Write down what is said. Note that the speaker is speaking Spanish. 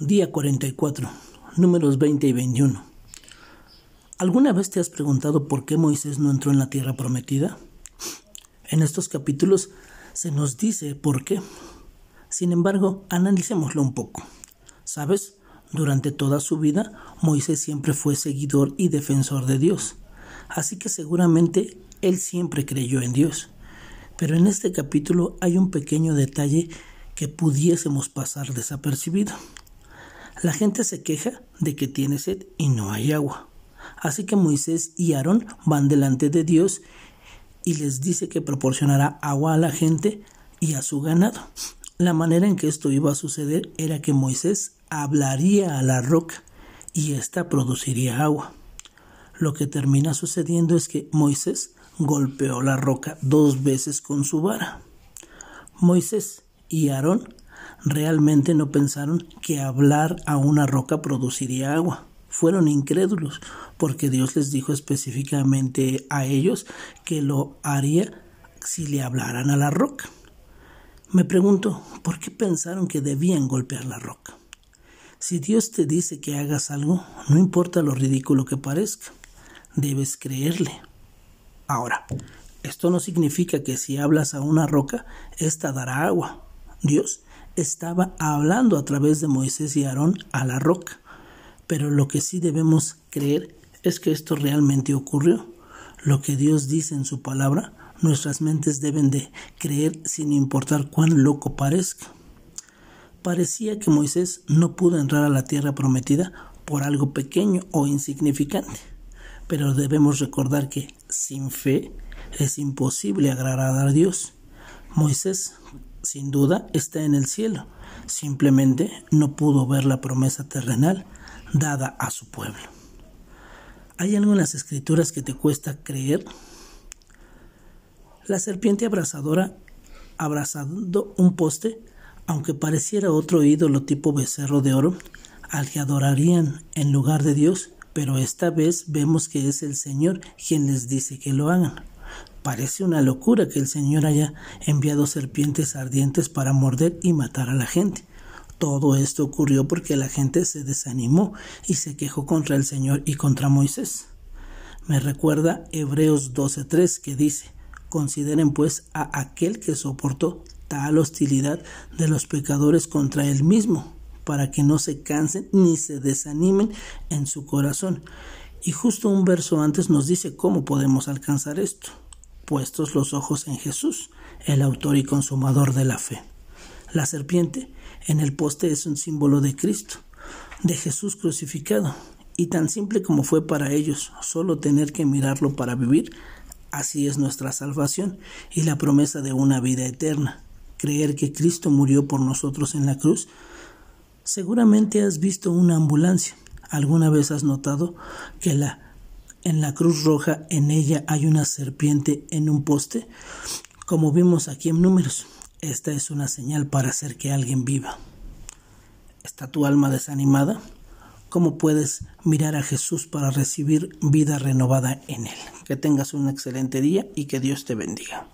Día 44, números 20 y 21. ¿Alguna vez te has preguntado por qué Moisés no entró en la tierra prometida? En estos capítulos se nos dice por qué. Sin embargo, analicémoslo un poco. ¿Sabes? Durante toda su vida, Moisés siempre fue seguidor y defensor de Dios. Así que seguramente él siempre creyó en Dios. Pero en este capítulo hay un pequeño detalle que pudiésemos pasar desapercibido. La gente se queja de que tiene sed y no hay agua. Así que Moisés y Aarón van delante de Dios y les dice que proporcionará agua a la gente y a su ganado. La manera en que esto iba a suceder era que Moisés hablaría a la roca y ésta produciría agua. Lo que termina sucediendo es que Moisés golpeó la roca dos veces con su vara. Moisés y Aarón realmente no pensaron que hablar a una roca produciría agua. Fueron incrédulos, porque Dios les dijo específicamente a ellos que lo haría si le hablaran a la roca. Me pregunto, ¿por qué pensaron que debían golpear la roca? Si Dios te dice que hagas algo, no importa lo ridículo que parezca, debes creerle. Ahora, esto no significa que si hablas a una roca, ésta dará agua. Dios estaba hablando a través de Moisés y Aarón a la roca. Pero lo que sí debemos creer es que esto realmente ocurrió. Lo que Dios dice en su palabra, nuestras mentes deben de creer sin importar cuán loco parezca. Parecía que Moisés no pudo entrar a la tierra prometida por algo pequeño o insignificante, pero debemos recordar que sin fe es imposible agradar a Dios. Moisés sin duda está en el cielo, simplemente no pudo ver la promesa terrenal dada a su pueblo. ¿Hay algo en las escrituras que te cuesta creer? La serpiente abrazadora abrazando un poste, aunque pareciera otro ídolo tipo becerro de oro, al que adorarían en lugar de Dios, pero esta vez vemos que es el Señor quien les dice que lo hagan. Parece una locura que el Señor haya enviado serpientes ardientes para morder y matar a la gente. Todo esto ocurrió porque la gente se desanimó y se quejó contra el Señor y contra Moisés. Me recuerda Hebreos 12:3 que dice, Consideren pues a aquel que soportó tal hostilidad de los pecadores contra él mismo, para que no se cansen ni se desanimen en su corazón. Y justo un verso antes nos dice cómo podemos alcanzar esto puestos los ojos en Jesús, el autor y consumador de la fe. La serpiente en el poste es un símbolo de Cristo, de Jesús crucificado, y tan simple como fue para ellos solo tener que mirarlo para vivir, así es nuestra salvación y la promesa de una vida eterna. Creer que Cristo murió por nosotros en la cruz. Seguramente has visto una ambulancia. ¿Alguna vez has notado que la en la cruz roja en ella hay una serpiente en un poste, como vimos aquí en números. Esta es una señal para hacer que alguien viva. ¿Está tu alma desanimada? ¿Cómo puedes mirar a Jesús para recibir vida renovada en Él? Que tengas un excelente día y que Dios te bendiga.